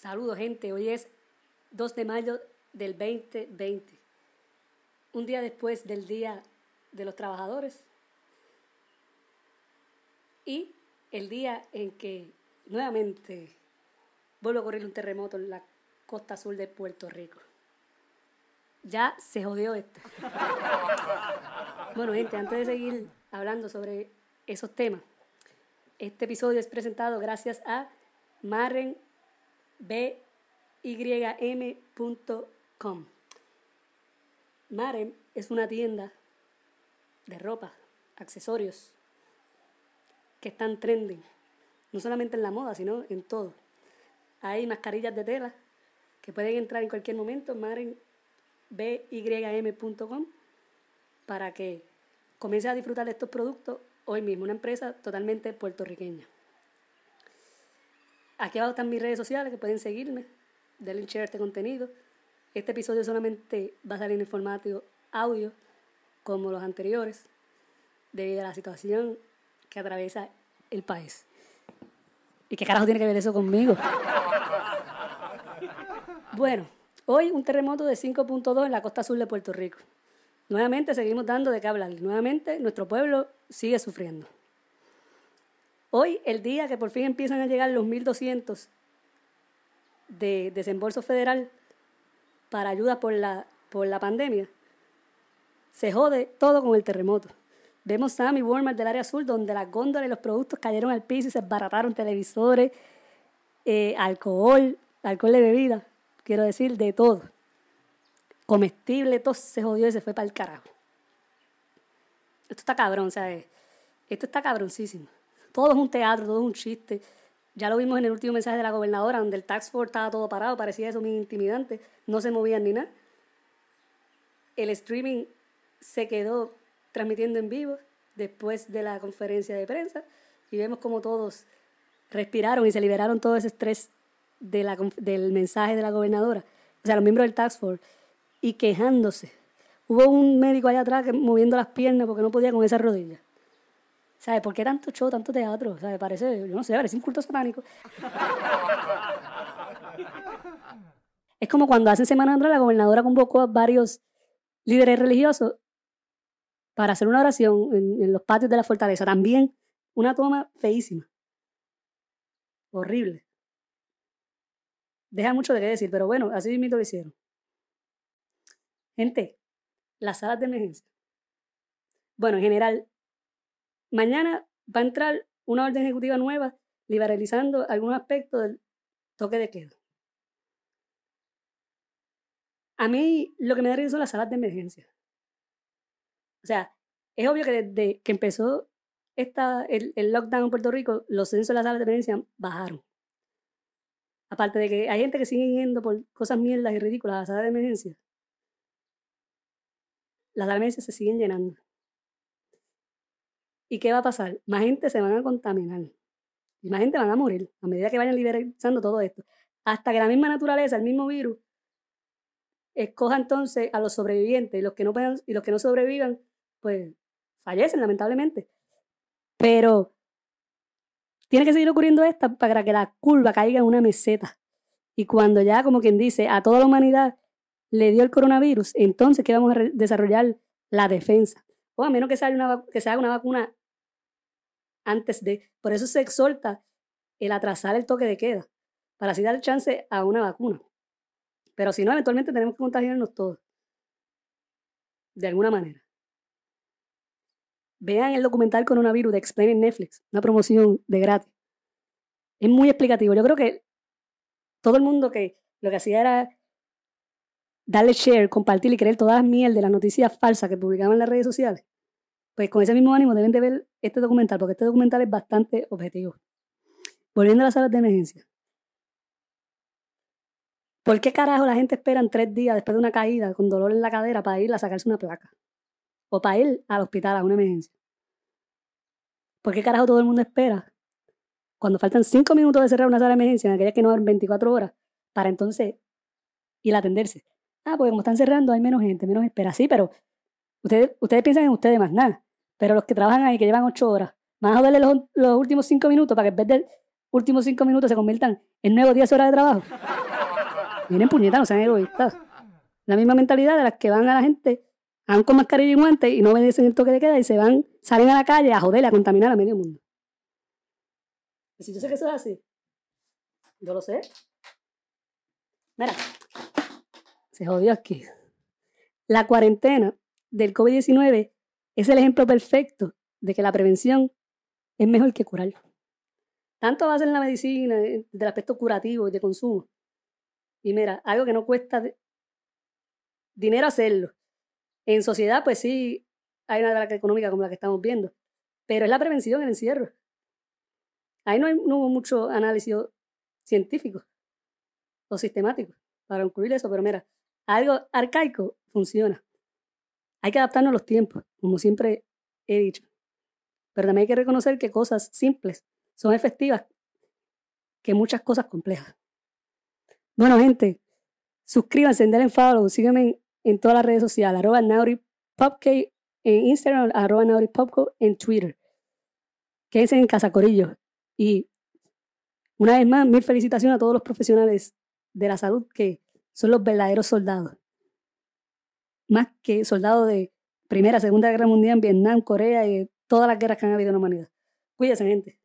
Saludos, gente. Hoy es 2 de mayo del 2020. Un día después del Día de los Trabajadores. Y el día en que nuevamente vuelve a ocurrir un terremoto en la costa sur de Puerto Rico. Ya se jodió esto. Bueno, gente, antes de seguir hablando sobre esos temas, este episodio es presentado gracias a Marren bym.com. Marem es una tienda de ropa, accesorios, que están trending, no solamente en la moda, sino en todo. Hay mascarillas de tela que pueden entrar en cualquier momento, bym.com, para que comience a disfrutar de estos productos hoy mismo, una empresa totalmente puertorriqueña. Aquí abajo están mis redes sociales que pueden seguirme, denle share este contenido. Este episodio solamente va a salir en formato audio, como los anteriores, debido a la situación que atraviesa el país. ¿Y qué carajo tiene que ver eso conmigo? Bueno, hoy un terremoto de 5.2 en la costa sur de Puerto Rico. Nuevamente seguimos dando de qué hablar. Nuevamente nuestro pueblo sigue sufriendo. Hoy, el día que por fin empiezan a llegar los 1.200 de desembolso federal para ayuda por la, por la pandemia, se jode todo con el terremoto. Vemos Sammy Walmart del área azul, donde las góndolas y los productos cayeron al piso y se esbarataron televisores, eh, alcohol, alcohol de bebida, quiero decir, de todo. Comestible, todo se jodió y se fue para el carajo. Esto está cabrón, ¿sabes? Esto está cabroncísimo. Todo es un teatro, todo es un chiste. Ya lo vimos en el último mensaje de la gobernadora, donde el tax force estaba todo parado, parecía eso muy intimidante, no se movían ni nada. El streaming se quedó transmitiendo en vivo después de la conferencia de prensa y vemos como todos respiraron y se liberaron todo ese estrés del mensaje de la gobernadora, o sea, los miembros del tax force, y quejándose. Hubo un médico allá atrás moviendo las piernas porque no podía con esas rodillas. ¿Sabes? ¿Por qué tanto show, tanto teatro? ¿Sabes? Parece, yo no sé, parece un culto satánico. es como cuando hace Semana Andra la gobernadora convocó a varios líderes religiosos para hacer una oración en, los patios de la fortaleza. También una toma feísima. Horrible. Deja mucho de qué decir, pero bueno, así mismo lo hicieron. Gente, las salas de emergencia. Bueno, en general, Mañana va a entrar una orden ejecutiva nueva liberalizando algunos aspectos del toque de queda. A mí lo que me da risa son las salas de emergencia. O sea, es obvio que desde que empezó esta, el, el lockdown en Puerto Rico, los censos de las salas de emergencia bajaron. Aparte de que hay gente que sigue yendo por cosas mierdas y ridículas a las salas de emergencia, las salas de emergencia se siguen llenando. ¿Y qué va a pasar? Más gente se van a contaminar. Y más gente van a morir a medida que vayan liberalizando todo esto. Hasta que la misma naturaleza, el mismo virus, escoja entonces a los sobrevivientes y los que no, puedan, y los que no sobrevivan, pues fallecen lamentablemente. Pero tiene que seguir ocurriendo esto para que la curva caiga en una meseta. Y cuando ya, como quien dice, a toda la humanidad le dio el coronavirus, entonces que vamos a desarrollar la defensa. O a menos que se una, que se haga una vacuna antes de. Por eso se exhorta el atrasar el toque de queda, para así dar chance a una vacuna. Pero si no, eventualmente tenemos que contagiarnos todos. De alguna manera. Vean el documental Coronavirus de Explain en Netflix, una promoción de gratis. Es muy explicativo. Yo creo que todo el mundo que lo que hacía era darle share, compartir y creer todas las mierdas de las noticias falsas que publicaban en las redes sociales, pues con ese mismo ánimo deben de ver este documental, porque este documental es bastante objetivo. Volviendo a las salas de emergencia. ¿Por qué carajo la gente espera tres días después de una caída con dolor en la cadera para ir a sacarse una placa? O para ir al hospital a una emergencia. ¿Por qué carajo todo el mundo espera? Cuando faltan cinco minutos de cerrar una sala de emergencia, en aquellas que no abren 24 horas, para entonces ir a atenderse. Ah, porque como están cerrando hay menos gente, menos espera. Sí, pero ustedes, ustedes piensan en ustedes más nada. Pero los que trabajan ahí, que llevan ocho horas, van a joderle los, últimos cinco minutos para que en vez de últimos cinco minutos se conviertan en nuevos 10 horas de trabajo. Miren, puñetas, no sean egoístas. La misma mentalidad de las que van a la gente, van con mascarilla y guantes y no obedecen el toque de queda y se van, salen a la calle a joder, a contaminar a medio mundo. Y si yo sé que eso es así, yo lo sé. Mira, se jodió aquí. La cuarentena del COVID-19 es el ejemplo perfecto de que la prevención es mejor que curar. Tanto va a ser en la medicina, eh, del aspecto curativo y de consumo. Y mira, algo que no cuesta dinero hacerlo. En sociedad, pues sí, hay una draga económica como la que estamos viendo. Pero es la prevención, el encierro. Ahí no, no hubo mucho análisis científico o sistemático para concluir eso, pero mira, algo arcaico funciona. Hay que adaptarnos a los tiempos, como siempre he dicho. Pero también hay que reconocer que cosas simples son efectivas que muchas cosas complejas. Bueno, gente, suscríbanse, denle follow, síganme en, todas las redes sociales, arroba en Instagram, arroba en Twitter. Quédense en Casa Corillo. Y una vez más, mil felicitaciones a todos los profesionales de la salud que son los verdaderos soldados. Más que soldados de Primera, Segunda Guerra Mundial Vietnam, Corea y todas las guerras que han habido en la humanidad. Cuídense, gente.